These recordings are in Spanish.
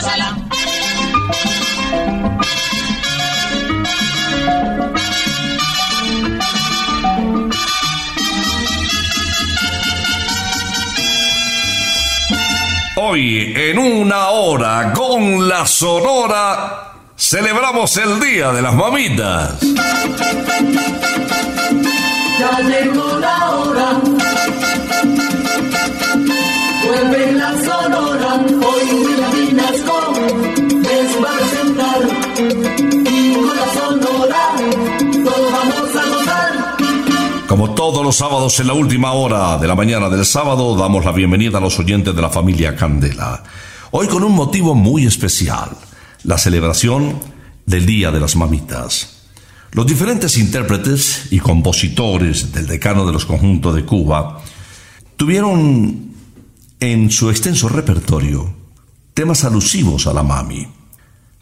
Gózala. Hoy, en una hora con la Sonora, celebramos el Día de las Mamitas. Ya llegó la hora. Vuelve la sonora. Como todos los sábados en la última hora de la mañana del sábado, damos la bienvenida a los oyentes de la familia Candela. Hoy con un motivo muy especial, la celebración del Día de las Mamitas. Los diferentes intérpretes y compositores del decano de los conjuntos de Cuba tuvieron en su extenso repertorio temas alusivos a la mami.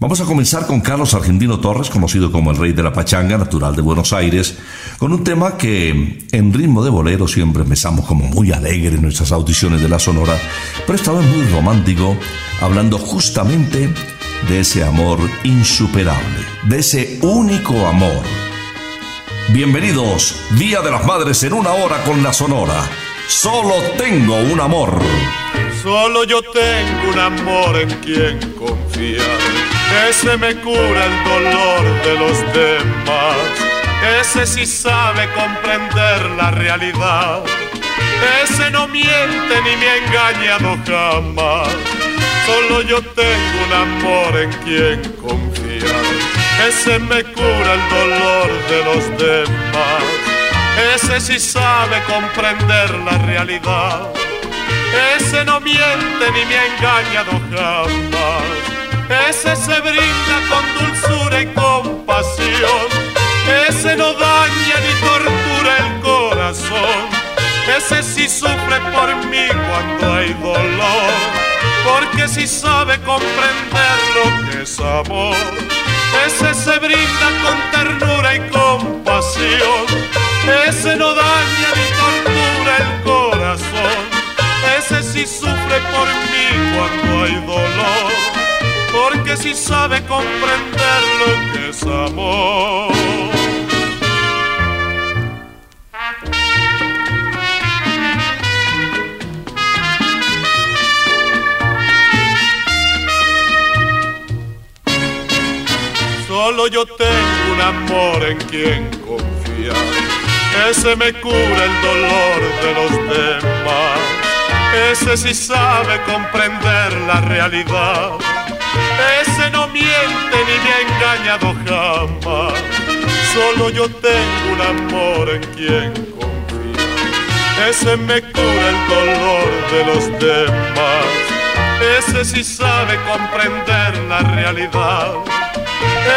Vamos a comenzar con Carlos Argentino Torres, conocido como el rey de la pachanga, natural de Buenos Aires, con un tema que en ritmo de bolero siempre empezamos como muy alegre en nuestras audiciones de la Sonora, pero esta vez muy romántico, hablando justamente de ese amor insuperable, de ese único amor. Bienvenidos, Día de las Madres en una hora con la Sonora. Solo tengo un amor. Solo yo tengo un amor en quien confiar. Ese me cura el dolor de los demás. Ese sí sabe comprender la realidad. ese no miente ni me ha engañado jamás. Solo yo tengo un amor en quien confiar, ese me cura el dolor de los demás. Ese sí sabe comprender la realidad, ese no miente ni me ha engañado jamás. Ese se brinda con dulzura y compasión, ese no daña ni tortura el corazón. Ese sí sufre por mí cuando hay dolor, porque si sabe comprender lo que es amor. Ese se brinda con ternura y compasión, ese no daña ni tortura el corazón. Ese sí sufre por mí cuando hay dolor, porque si sabe comprender lo que es amor. Solo yo tengo un amor en quien confiar. Ese me cura el dolor de los demás. Ese sí sabe comprender la realidad. No miente ni me engañado jamás. Solo yo tengo un amor en quien confiar. Ese me cura el dolor de los demás. Ese sí sabe comprender la realidad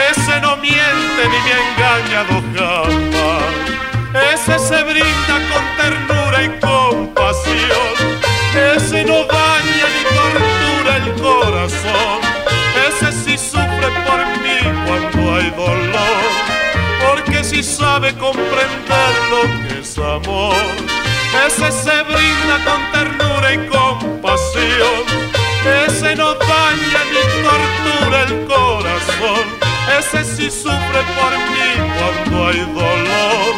ese no miente ni me engañado jamás. Ese se brinda con ternura Ese se brinda con ternura y compasión. Ese no daña ni tortura el corazón ese sí sufre por mí cuando hay dolor,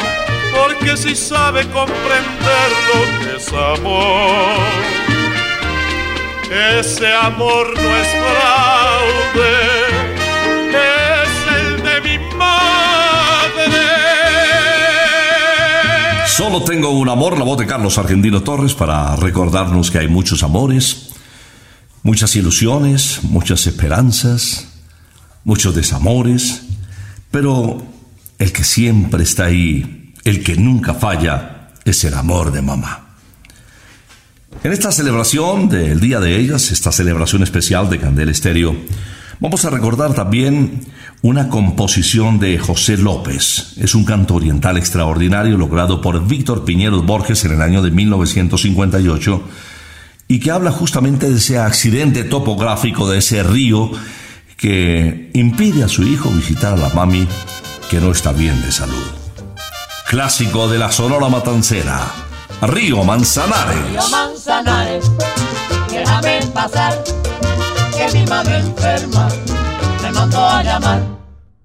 porque sí sabe comprender lo que es amor. Ese amor no es fraude, Solo tengo un amor, la voz de Carlos Argentino Torres, para recordarnos que hay muchos amores, muchas ilusiones, muchas esperanzas muchos desamores, pero el que siempre está ahí, el que nunca falla, es el amor de mamá. En esta celebración del Día de Ellas, esta celebración especial de Candel Estéreo, vamos a recordar también una composición de José López. Es un canto oriental extraordinario logrado por Víctor Piñeros Borges en el año de 1958 y que habla justamente de ese accidente topográfico de ese río que impide a su hijo visitar a la mami que no está bien de salud. Clásico de la Sonora Matancera, Río Manzanares. Río Manzanares, déjame pasar, que mi madre enferma me mandó a llamar.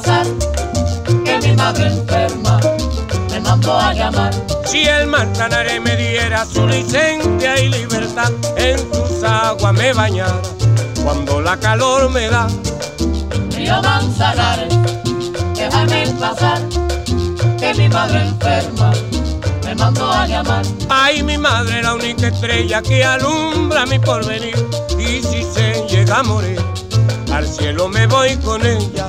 Pasar, que mi madre enferma me mandó a llamar. Si el Manzanares me diera su licencia y libertad, en sus aguas me bañara cuando la calor me da. Río Manzanares, déjame pasar, que mi madre enferma me mandó a llamar. Ay, mi madre, la única estrella que alumbra mi porvenir, y si se llega a morir, al cielo me voy con ella.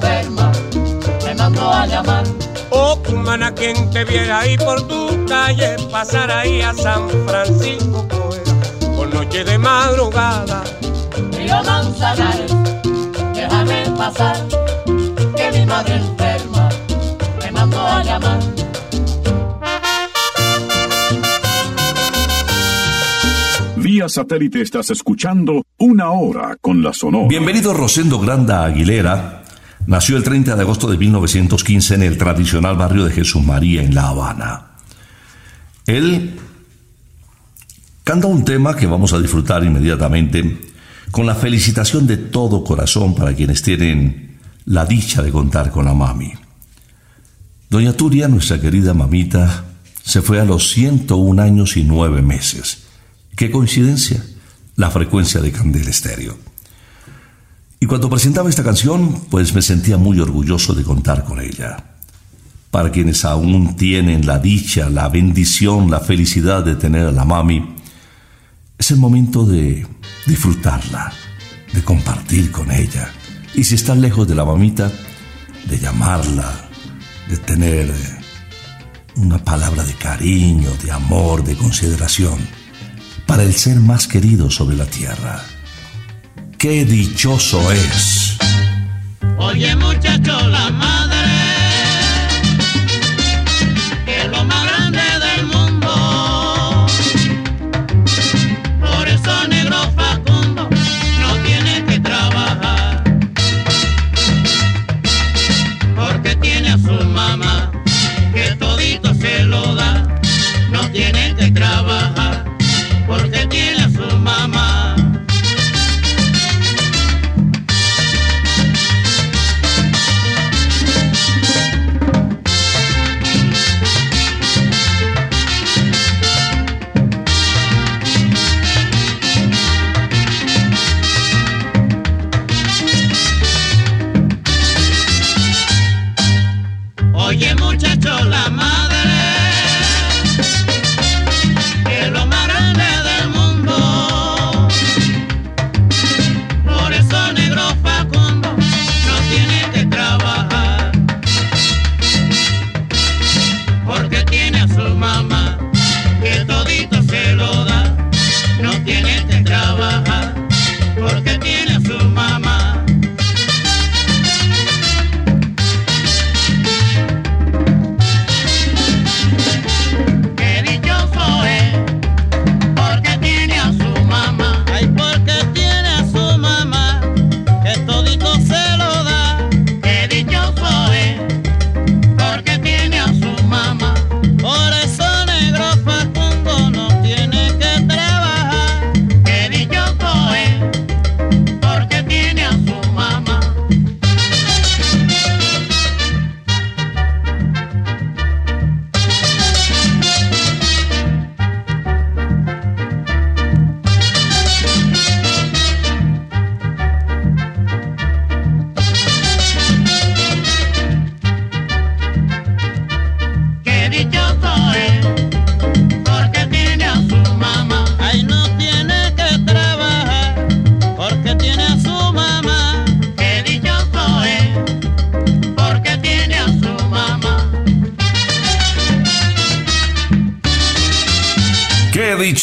Cumana, quien te viera ahí por tu calle, pasar ahí a San Francisco, fuera, por noche de madrugada. Río Manzanares, déjame pasar, que mi madre enferma me mandó a llamar. Vía satélite estás escuchando Una Hora con la Sonora. Bienvenido Rosendo Granda Aguilera. Nació el 30 de agosto de 1915 en el tradicional barrio de Jesús María en La Habana. Él canta un tema que vamos a disfrutar inmediatamente con la felicitación de todo corazón para quienes tienen la dicha de contar con la mami. Doña Turia, nuestra querida mamita, se fue a los 101 años y 9 meses. ¿Qué coincidencia? La frecuencia de Candel Estéreo. Y cuando presentaba esta canción, pues me sentía muy orgulloso de contar con ella. Para quienes aún tienen la dicha, la bendición, la felicidad de tener a la mami, es el momento de disfrutarla, de compartir con ella. Y si estás lejos de la mamita, de llamarla, de tener una palabra de cariño, de amor, de consideración para el ser más querido sobre la tierra. ¡Qué dichoso es! Oye muchacho, la madre,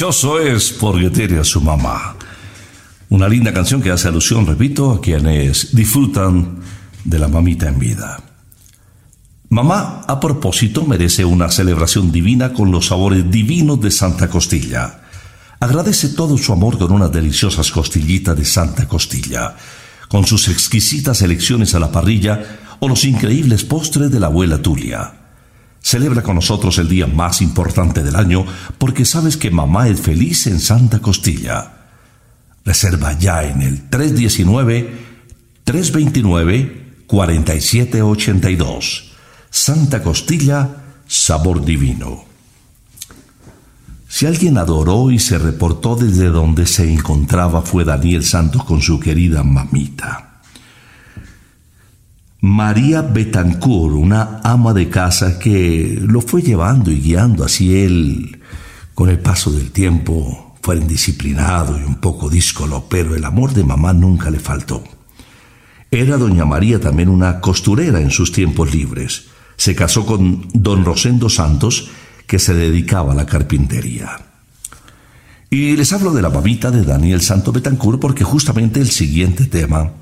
dichoso es porque tiene a su mamá! Una linda canción que hace alusión, repito, a quienes disfrutan de la mamita en vida. Mamá, a propósito, merece una celebración divina con los sabores divinos de Santa Costilla. Agradece todo su amor con unas deliciosas costillitas de Santa Costilla, con sus exquisitas elecciones a la parrilla o los increíbles postres de la abuela Tulia. Celebra con nosotros el día más importante del año porque sabes que mamá es feliz en Santa Costilla. Reserva ya en el 319-329-4782. Santa Costilla, sabor divino. Si alguien adoró y se reportó desde donde se encontraba fue Daniel Santos con su querida mamita. María Betancourt, una ama de casa que lo fue llevando y guiando, así él, con el paso del tiempo, fue indisciplinado y un poco díscolo, pero el amor de mamá nunca le faltó. Era doña María también una costurera en sus tiempos libres. Se casó con don Rosendo Santos, que se dedicaba a la carpintería. Y les hablo de la babita de Daniel Santo Betancourt porque justamente el siguiente tema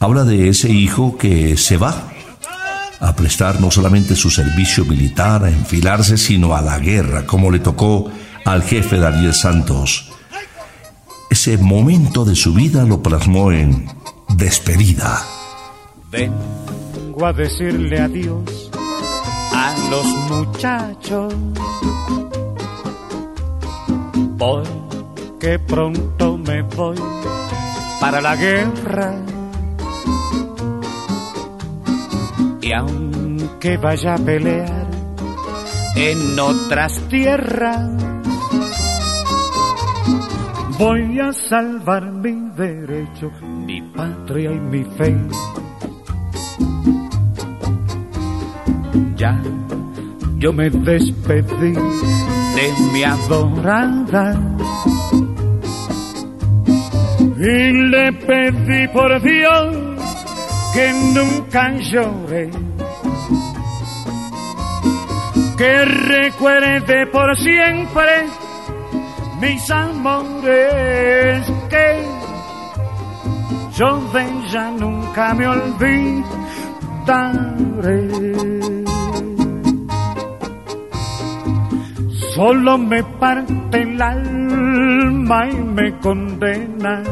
habla de ese hijo que se va a prestar no solamente su servicio militar, a enfilarse, sino a la guerra, como le tocó al jefe Daniel Santos. Ese momento de su vida lo plasmó en despedida. Vengo a decirle adiós a los muchachos. Porque pronto me voy para la guerra. Y aunque vaya a pelear en otras tierras, voy a salvar mi derecho, mi patria y mi fe. Ya yo me despedí de mi adorada y le pedí por Dios que nunca llore, que recuerde por siempre mis amores, que yo de ella nunca me olvidaré. Solo me parte el alma y me condena.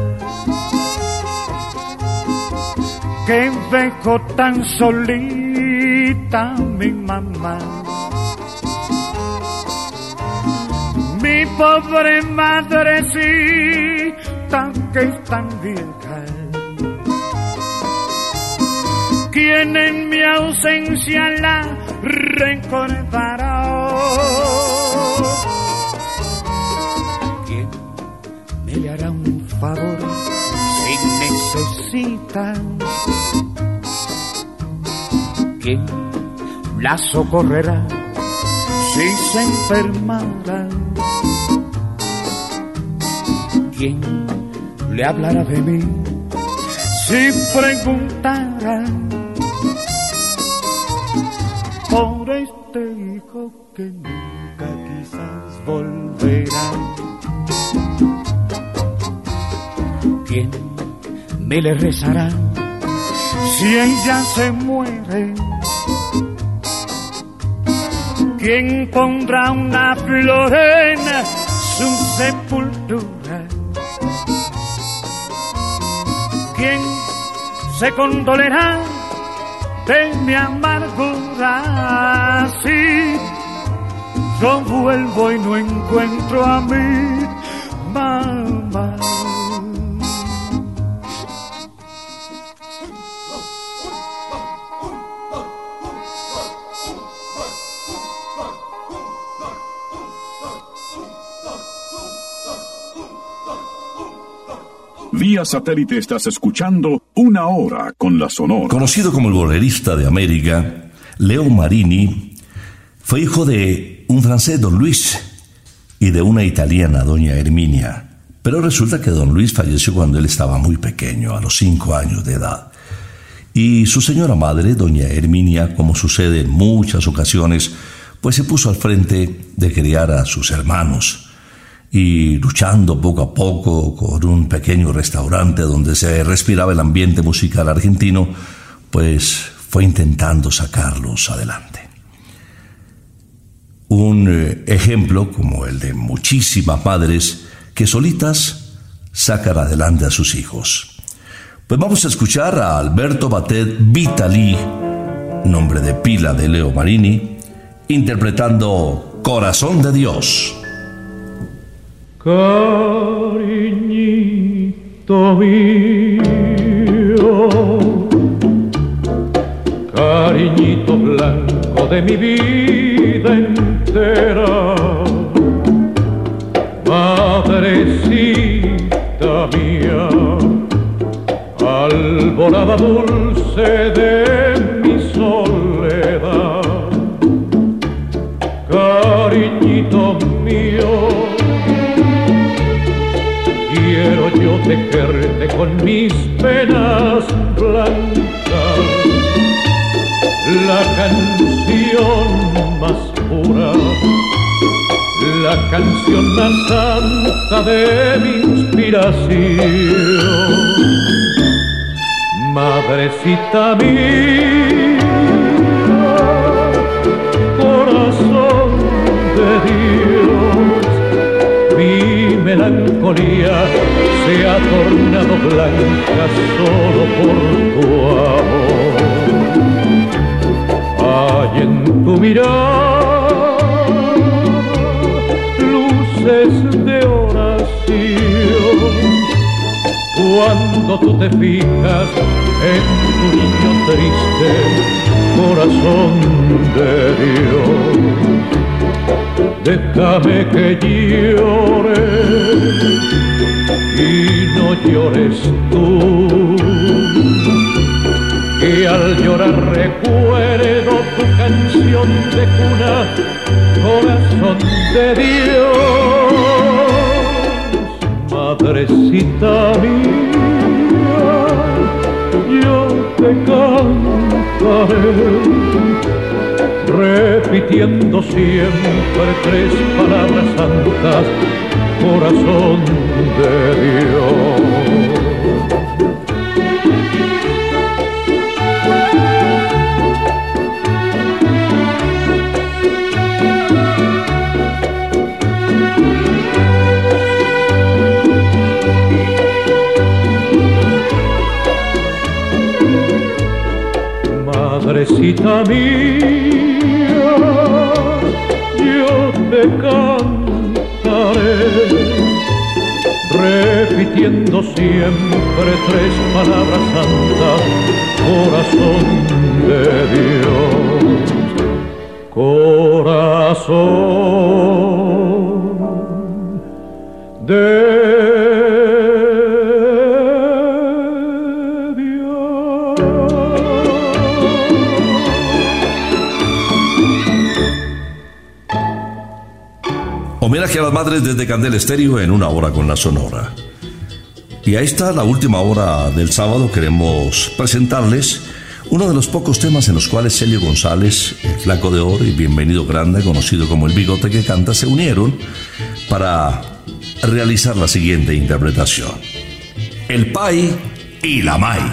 Que dejo tan solita mi mamá. Mi pobre madrecita que es tan vieja. Quien en mi ausencia la recordará. ¿Quién me le hará un favor ¿Quién la socorrerá si se enfermara? ¿Quién le hablará de mí si preguntara por este hijo que nunca quizás volverá? ¿Quién me le rezará si ella se muere? ¿Quién pondrá una flor en su sepultura? ¿Quién se condolerá de mi amargura? Si yo vuelvo y no encuentro a mi mamá. Satélite estás escuchando Una Hora con la Sonora. Conocido como el bolerista de América, Leo Marini fue hijo de un francés, don Luis, y de una italiana, doña Herminia. Pero resulta que don Luis falleció cuando él estaba muy pequeño, a los cinco años de edad. Y su señora madre, doña Herminia, como sucede en muchas ocasiones, pues se puso al frente de criar a sus hermanos y luchando poco a poco con un pequeño restaurante donde se respiraba el ambiente musical argentino, pues fue intentando sacarlos adelante. Un eh, ejemplo como el de muchísimas madres que solitas sacan adelante a sus hijos. Pues vamos a escuchar a Alberto Batet Vitali, nombre de pila de Leo Marini, interpretando Corazón de Dios. Cariñito mío, cariñito blanco de mi vida entera, madrecita mía, alborada dulce de tejerte con mis penas blancas, la canción más pura la canción más santa de mi inspiración. Madrecita mía, melancolía se ha tornado blanca solo por tu amor. Hay en tu mirada de oración. Cuando tú te fijas en tu niño triste, corazón de Dios, déjame que llore y no llores tú. Y al llorar recuerdo tu canción de cuna corazón de Dios, madrecita mía, yo te cantaré, repitiendo siempre tres palabras santas, corazón de Dios. madrecita mía, te cantaré, repitiendo siempre tres palabras santas, corazón de Dios, corazón de madres desde Candel Estéreo en una hora con la Sonora. Y a esta, la última hora del sábado, queremos presentarles uno de los pocos temas en los cuales Celio González, el Flaco de Oro y Bienvenido Grande, conocido como el Bigote que Canta, se unieron para realizar la siguiente interpretación. El Pai y la Mai.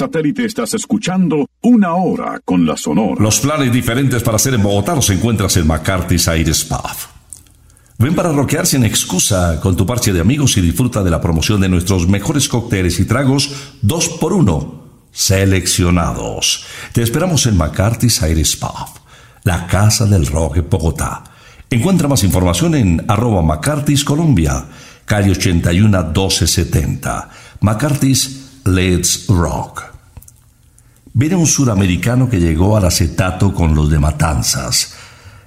Satélite estás escuchando Una Hora con la Sonora. Los planes diferentes para hacer en Bogotá los encuentras en McCarthy's Aires Pub. Ven para rockear sin excusa con tu parche de amigos y disfruta de la promoción de nuestros mejores cócteles y tragos dos por uno, seleccionados. Te esperamos en McCarthy's Aires Pub, la casa del rock en Bogotá. Encuentra más información en arroba McCarthy's Colombia, calle 81 1270. McCarthy's Let's Rock. Viene un suramericano que llegó al acetato con los de Matanzas.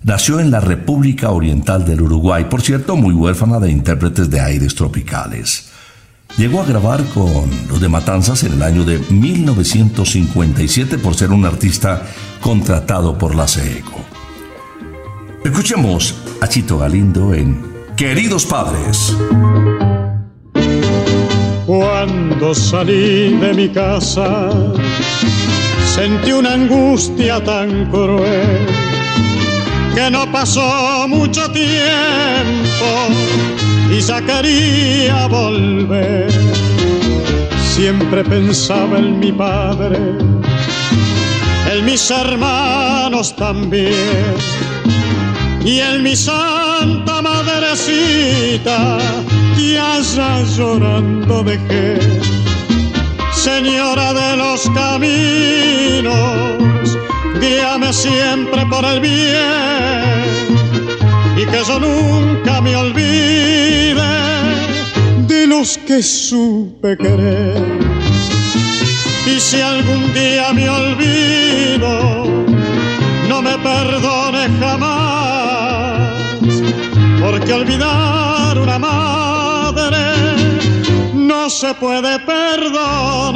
Nació en la República Oriental del Uruguay, por cierto, muy huérfana de intérpretes de aires tropicales. Llegó a grabar con los de Matanzas en el año de 1957 por ser un artista contratado por la CECO. Escuchemos a Chito Galindo en Queridos Padres. Cuando salí de mi casa, sentí una angustia tan cruel que no pasó mucho tiempo y ya quería volver. Siempre pensaba en mi padre, en mis hermanos también y en mi santa madrecita que allá llorando dejé. Señora de los caminos, guíame siempre por el bien y que yo nunca me olvide de los que supe querer. Y si algún día me olvido, no me perdone porque olvidar una madre no se puede perdonar.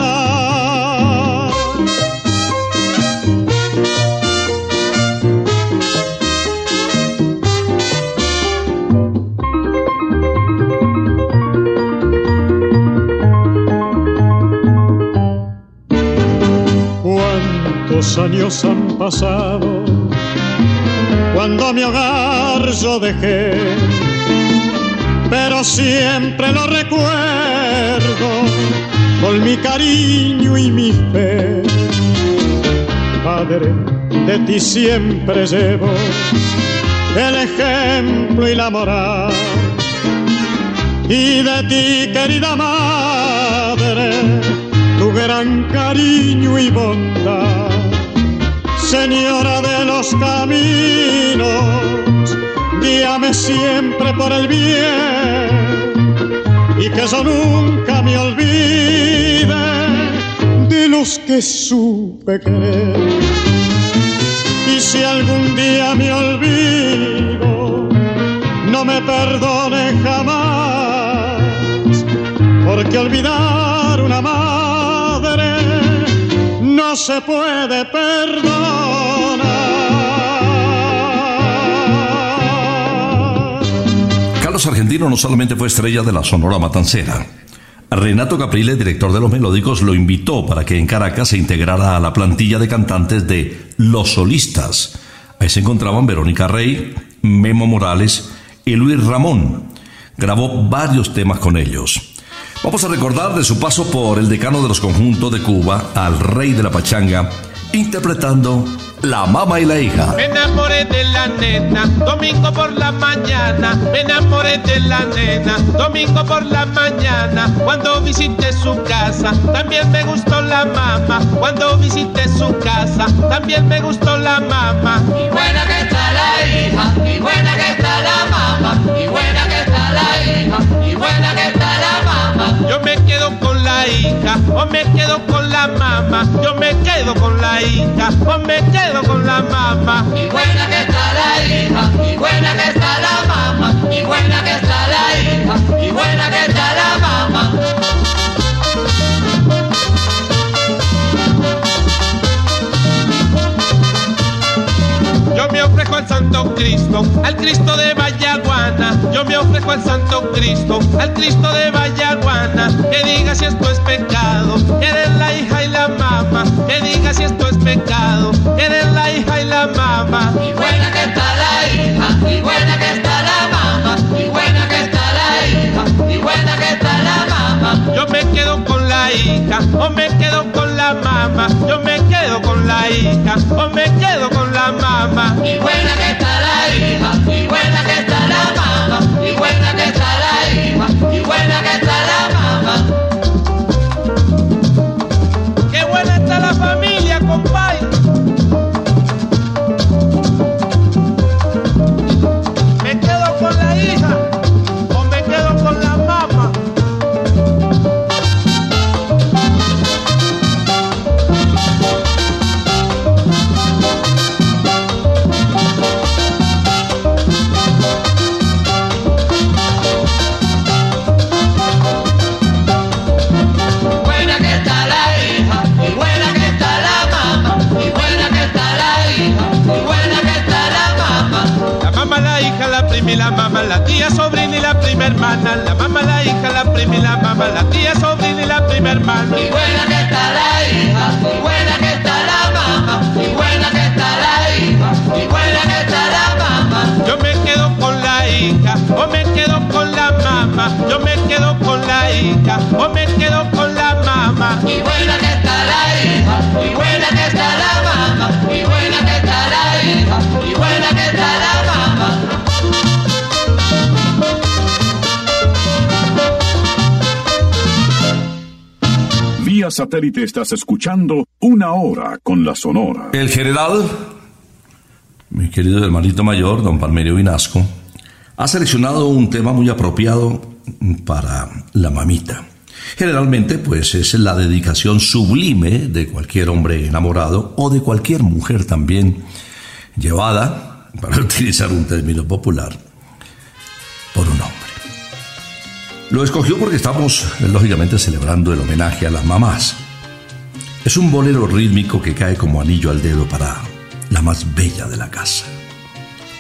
Cuántos años han pasado cuando mi hogar yo dejé, pero siempre lo recuerdo con mi cariño y mi fe. Padre, de ti siempre llevo el ejemplo y la moral. Y de ti, querida madre, tu gran cariño y bondad. Señora de los caminos, guíame siempre por el bien y que yo nunca me olvide de los que supe querer. Y si algún día me olvido, no me perdone jamás, porque olvidar se puede perdonar. Carlos Argentino no solamente fue estrella de la Sonora Matancera. Renato Capriles, director de los Melódicos, lo invitó para que en Caracas se integrara a la plantilla de cantantes de Los Solistas. Ahí se encontraban Verónica Rey, Memo Morales y Luis Ramón. Grabó varios temas con ellos. Vamos a recordar de su paso por el decano de los conjuntos de Cuba al rey de la pachanga, interpretando La Mama y la Hija. Me enamoré de la nena, domingo por la mañana. Me enamoré de la nena, domingo por la mañana. Cuando visité su casa, también me gustó la mamá. Cuando visité su casa, también me gustó la mamá. Y buena que está la hija, y buena que está la mamá, y buena que está la hija, y buena que está la mamá. Yo me quedo con la hija o me quedo con la mamá. Yo me quedo con la hija o me quedo con la mamá. Y buena que está la hija, y buena que está la mamá, y buena que está la hija, y buena que está la mamá. Yo me ofrezco al Santo Cristo, al Cristo de Vallaguana. Yo me ofrezco al Santo Cristo, al Cristo de Vallaguana. Que diga si esto es pecado, eres la hija y la mamá. Que diga si esto es pecado, eres la hija y la mamá. Y buena que está la hija, y buena que está la mamá, y buena que está la hija, y buena que está la mamá. Yo me quedo con la hija, o me quedo con la mamá. Yo me quedo con la hija, o me quedo con la mamá. Y buena que está la hija, y buena que está la mamá, y buena que está la hija, y buena que está la mamá. Qué buena está la familia, compadre. Satélite estás escuchando Una Hora con la Sonora. El general, mi querido hermanito mayor, don Palmerio Vinasco, ha seleccionado un tema muy apropiado para la mamita. Generalmente, pues es la dedicación sublime de cualquier hombre enamorado o de cualquier mujer también llevada, para utilizar un término popular, por un hombre. Lo escogió porque estamos, lógicamente, celebrando el homenaje a las mamás. Es un bolero rítmico que cae como anillo al dedo para la más bella de la casa.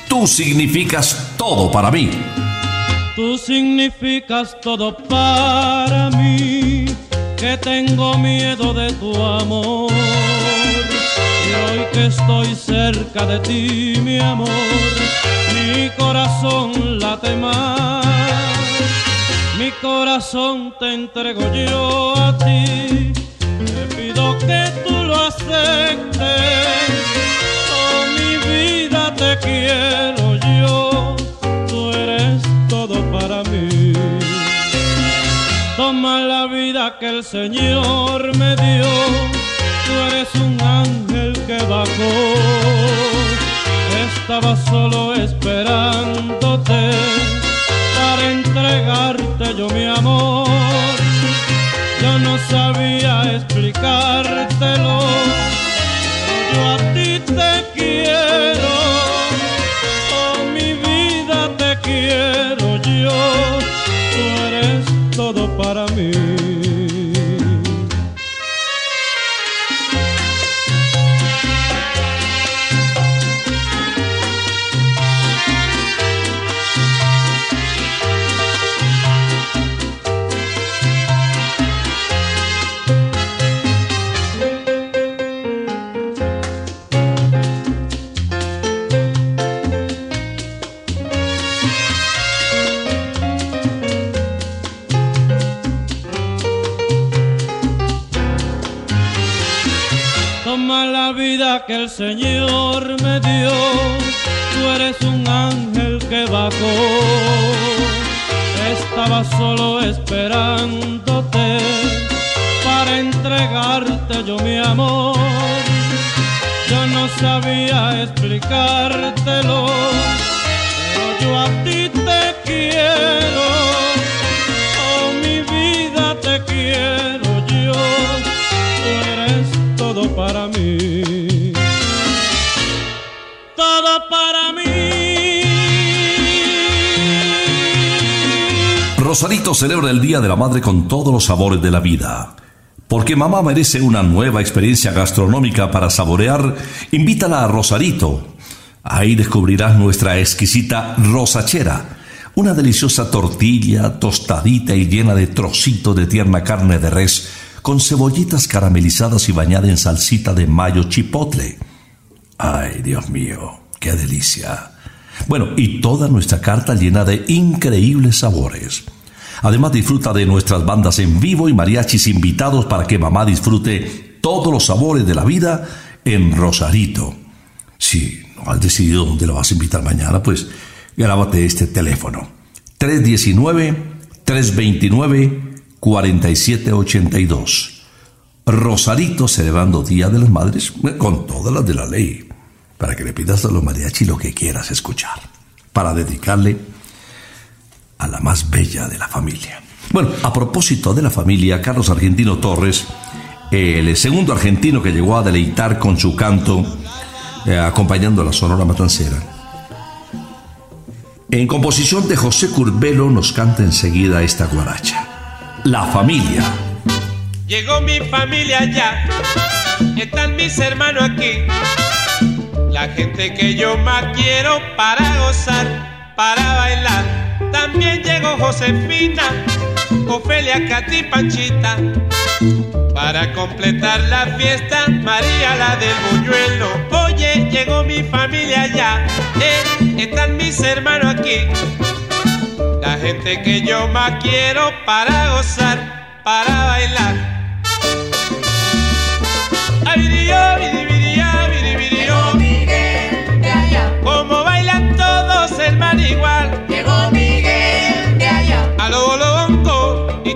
Tú significas todo para mí. Tú significas todo para mí, que tengo miedo de tu amor. Y hoy que estoy cerca de ti, mi amor, mi corazón late más. Mi corazón te entrego yo a ti, te pido que tú lo aceptes. Oh, mi vida te quiero yo, tú eres todo para mí. Toma la vida que el Señor me dio, tú eres un ángel que bajó. Estaba solo esperándote entregarte yo mi amor. Yo no sabía explicártelo, yo a ti te quiero. Oh, mi vida te quiero yo, tú eres todo para mí. Toma la vida que el Señor me dio, tú eres un ángel que bajó. Estaba solo esperándote para entregarte yo mi amor. Yo no sabía explicártelo, pero yo a ti te quiero. Rosarito celebra el Día de la Madre con todos los sabores de la vida. Porque mamá merece una nueva experiencia gastronómica para saborear, invítala a Rosarito. Ahí descubrirás nuestra exquisita rosachera, una deliciosa tortilla tostadita y llena de trocitos de tierna carne de res, con cebollitas caramelizadas y bañada en salsita de mayo chipotle. Ay, Dios mío, qué delicia. Bueno, y toda nuestra carta llena de increíbles sabores. Además disfruta de nuestras bandas en vivo y mariachis invitados para que mamá disfrute todos los sabores de la vida en Rosarito. Si no has decidido dónde lo vas a invitar mañana, pues grábate este teléfono. 319-329-4782. Rosarito celebrando Día de las Madres con todas las de la ley, para que le pidas a los mariachi lo que quieras escuchar, para dedicarle la más bella de la familia. Bueno, a propósito de la familia, Carlos Argentino Torres, el segundo argentino que llegó a deleitar con su canto, eh, acompañando a la Sonora Matancera. En composición de José Curbelo nos canta enseguida esta guaracha. La familia. Llegó mi familia ya, están mis hermanos aquí, la gente que yo más quiero para gozar, para bailar. También llegó Josefina, Ofelia, Cati, Panchita. Para completar la fiesta, María la del buñuelo. Oye, llegó mi familia ya, eh, están mis hermanos aquí. La gente que yo más quiero para gozar, para bailar. Ay, Dios,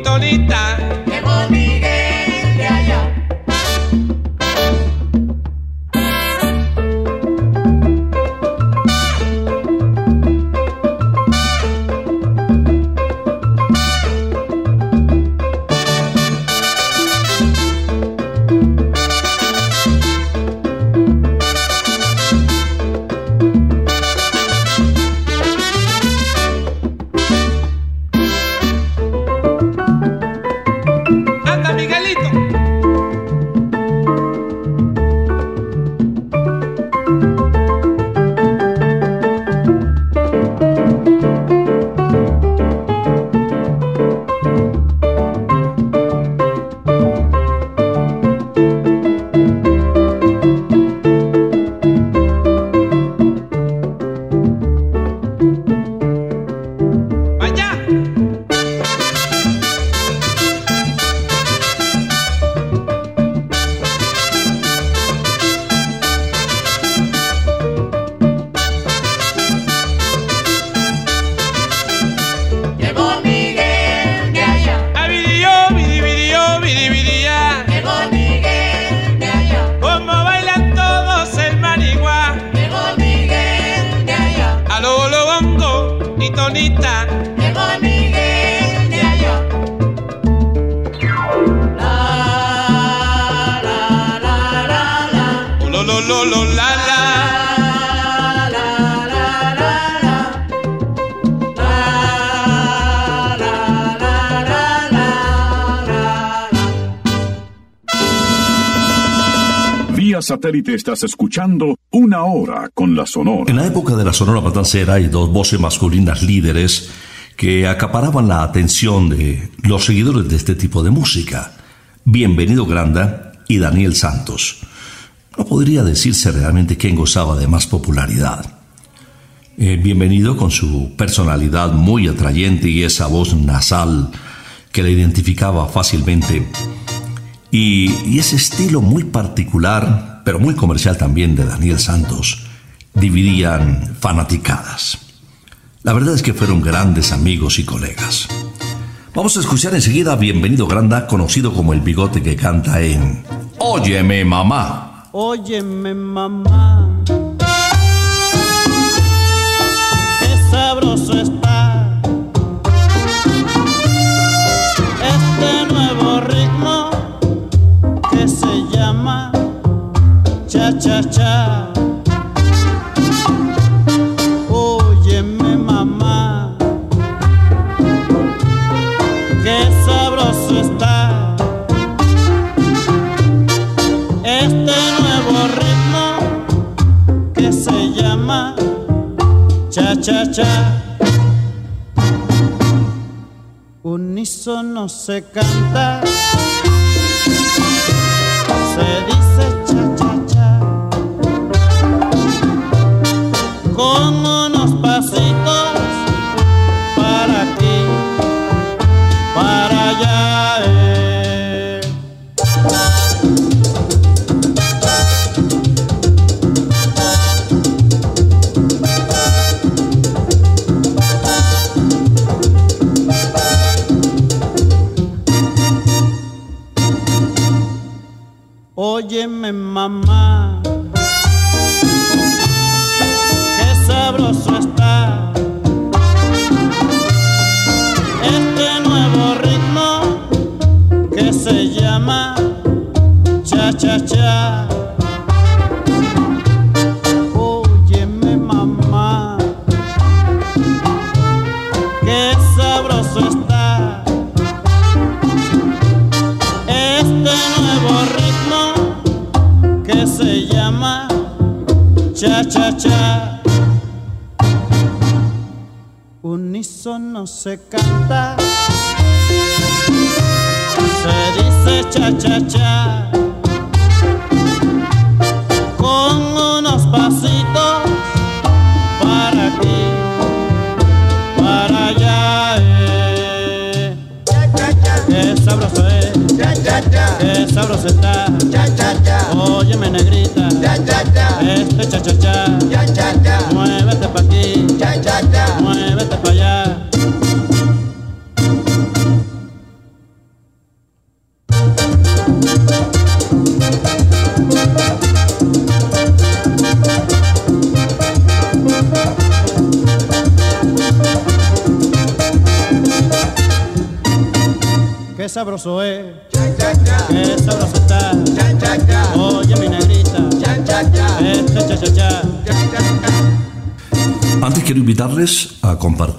tolita satélite estás escuchando Una Hora con la Sonora. En la época de la Sonora Matancera hay dos voces masculinas líderes que acaparaban la atención de los seguidores de este tipo de música. Bienvenido Granda y Daniel Santos. No podría decirse realmente quién gozaba de más popularidad. Eh, bienvenido con su personalidad muy atrayente y esa voz nasal que le identificaba fácilmente. Y, y ese estilo muy particular, pero muy comercial también de Daniel Santos, dividían fanaticadas. La verdad es que fueron grandes amigos y colegas. Vamos a escuchar enseguida Bienvenido Granda, conocido como el bigote que canta en Óyeme mamá. Óyeme mamá, cha-cha. Óyeme, mamá, qué sabroso está este nuevo ritmo que se llama cha-cha-cha. Unísono se canta. Se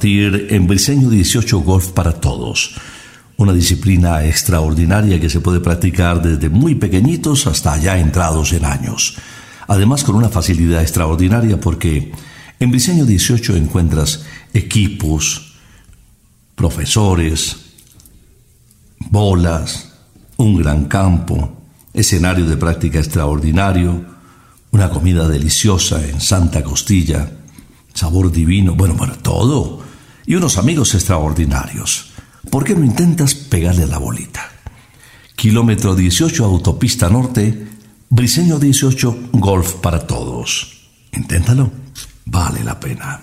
en Briseño 18 Golf para Todos, una disciplina extraordinaria que se puede practicar desde muy pequeñitos hasta ya entrados en años. Además con una facilidad extraordinaria porque en Briseño 18 encuentras equipos, profesores, bolas, un gran campo, escenario de práctica extraordinario, una comida deliciosa en Santa Costilla, sabor divino, bueno, bueno, todo, y unos amigos extraordinarios. ¿Por qué no intentas pegarle la bolita? Kilómetro 18 Autopista Norte, Briseño 18 Golf para todos. Inténtalo, vale la pena.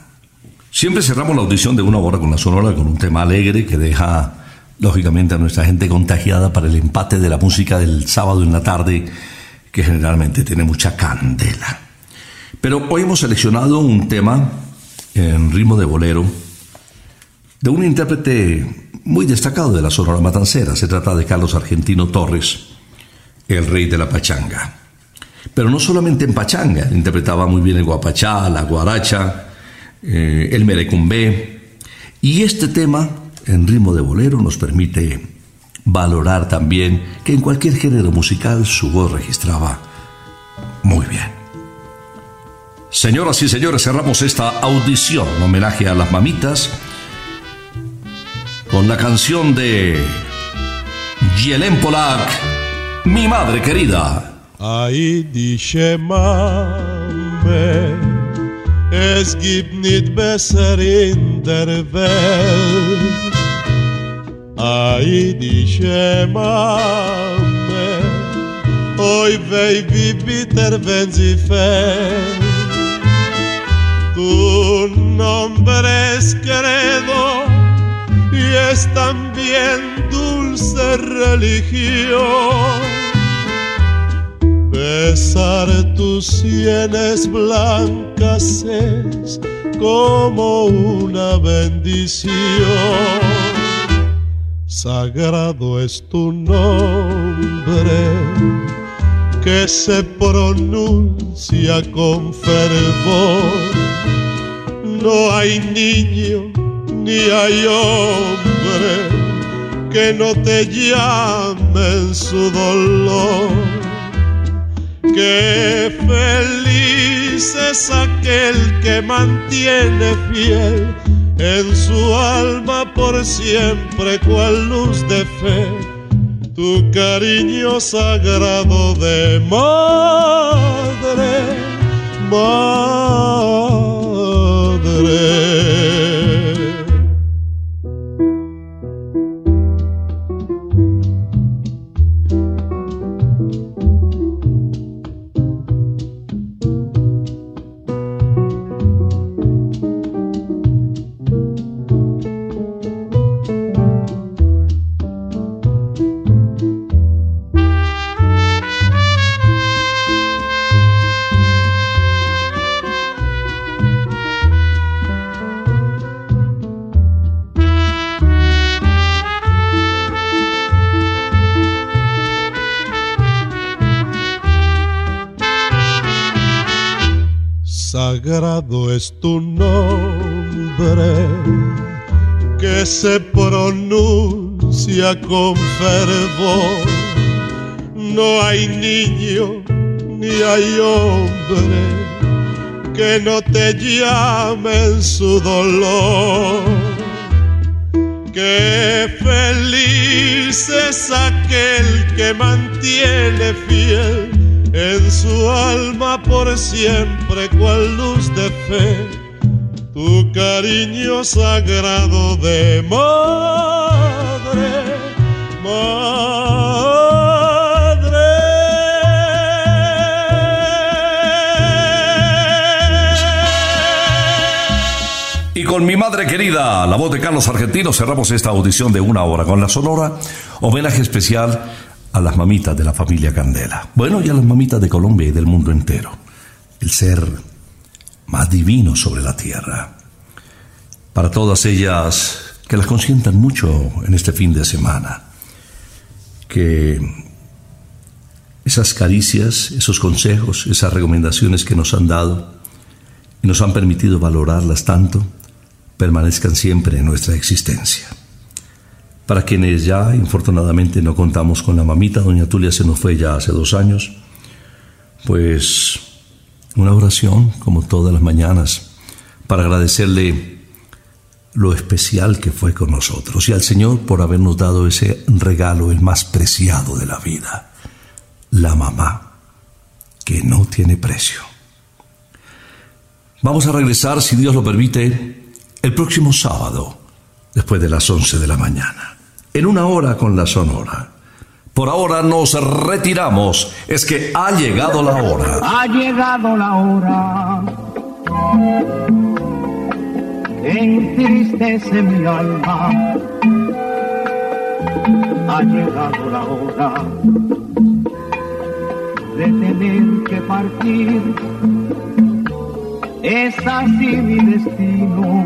Siempre cerramos la audición de una hora con la sonora con un tema alegre que deja lógicamente a nuestra gente contagiada para el empate de la música del sábado en la tarde, que generalmente tiene mucha candela. Pero hoy hemos seleccionado un tema en ritmo de bolero de un intérprete muy destacado de la Sonora Matancera. Se trata de Carlos Argentino Torres, el rey de la pachanga. Pero no solamente en pachanga, interpretaba muy bien el guapachá, la guaracha, eh, el merecumbé. Y este tema en ritmo de bolero nos permite valorar también que en cualquier género musical su voz registraba muy bien. Señoras y señores, cerramos esta audición en homenaje a las mamitas con la canción de Yelen Polak, Mi Madre Querida. Ai dice Mame, es gibt nicht besser in der. Ai dice Mame, oi wei wie bitter wenn sie fällt. Tu nombre es credo es también dulce religión. Besar tus sienes blancas es como una bendición. Sagrado es tu nombre que se pronuncia con fervor. No hay niño ni hay hombre que no te llame en su dolor. Qué feliz es aquel que mantiene fiel en su alma por siempre cual luz de fe tu cariño sagrado de madre, madre. Sagrado es tu nombre que se pronuncia con fervor. No hay niño ni hay hombre que no te llame en su dolor. Qué feliz es aquel que mantiene fiel en su alma por siempre cual luz de fe, tu cariño sagrado de madre, madre. Y con mi madre querida, la voz de Carlos Argentino, cerramos esta audición de una hora con la Sonora, homenaje especial a las mamitas de la familia Candela. Bueno, y a las mamitas de Colombia y del mundo entero. El ser más divino sobre la tierra. Para todas ellas que las consientan mucho en este fin de semana. Que esas caricias, esos consejos, esas recomendaciones que nos han dado y nos han permitido valorarlas tanto, permanezcan siempre en nuestra existencia. Para quienes ya, infortunadamente, no contamos con la mamita, doña Tulia se nos fue ya hace dos años, pues una oración, como todas las mañanas, para agradecerle lo especial que fue con nosotros y al Señor por habernos dado ese regalo, el más preciado de la vida, la mamá, que no tiene precio. Vamos a regresar, si Dios lo permite, el próximo sábado, después de las 11 de la mañana, en una hora con la Sonora. Por ahora nos retiramos, es que ha llegado la hora. Ha llegado la hora entristece mi alma. Ha llegado la hora de tener que partir. Es así mi destino.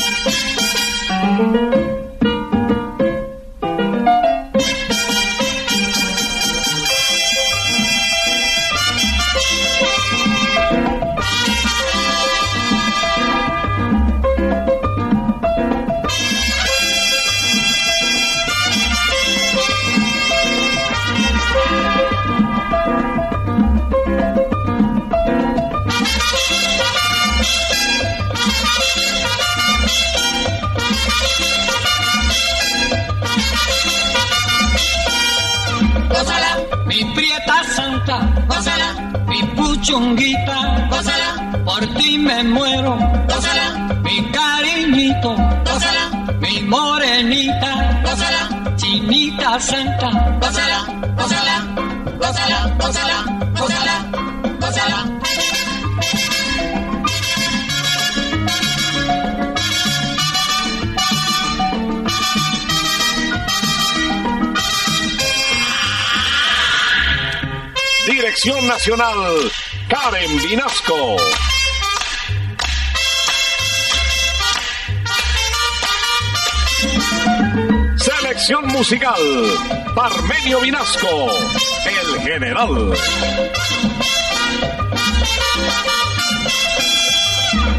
Musical, Parmenio Vinasco, el general.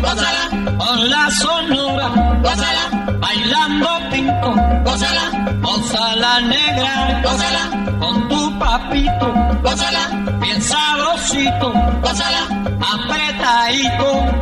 gózala, con la sonora, gózala, bailando pinto, gózala, gózala negra, gózala, con tu papito, gózala, bien sabrosito, gózala, apretadito,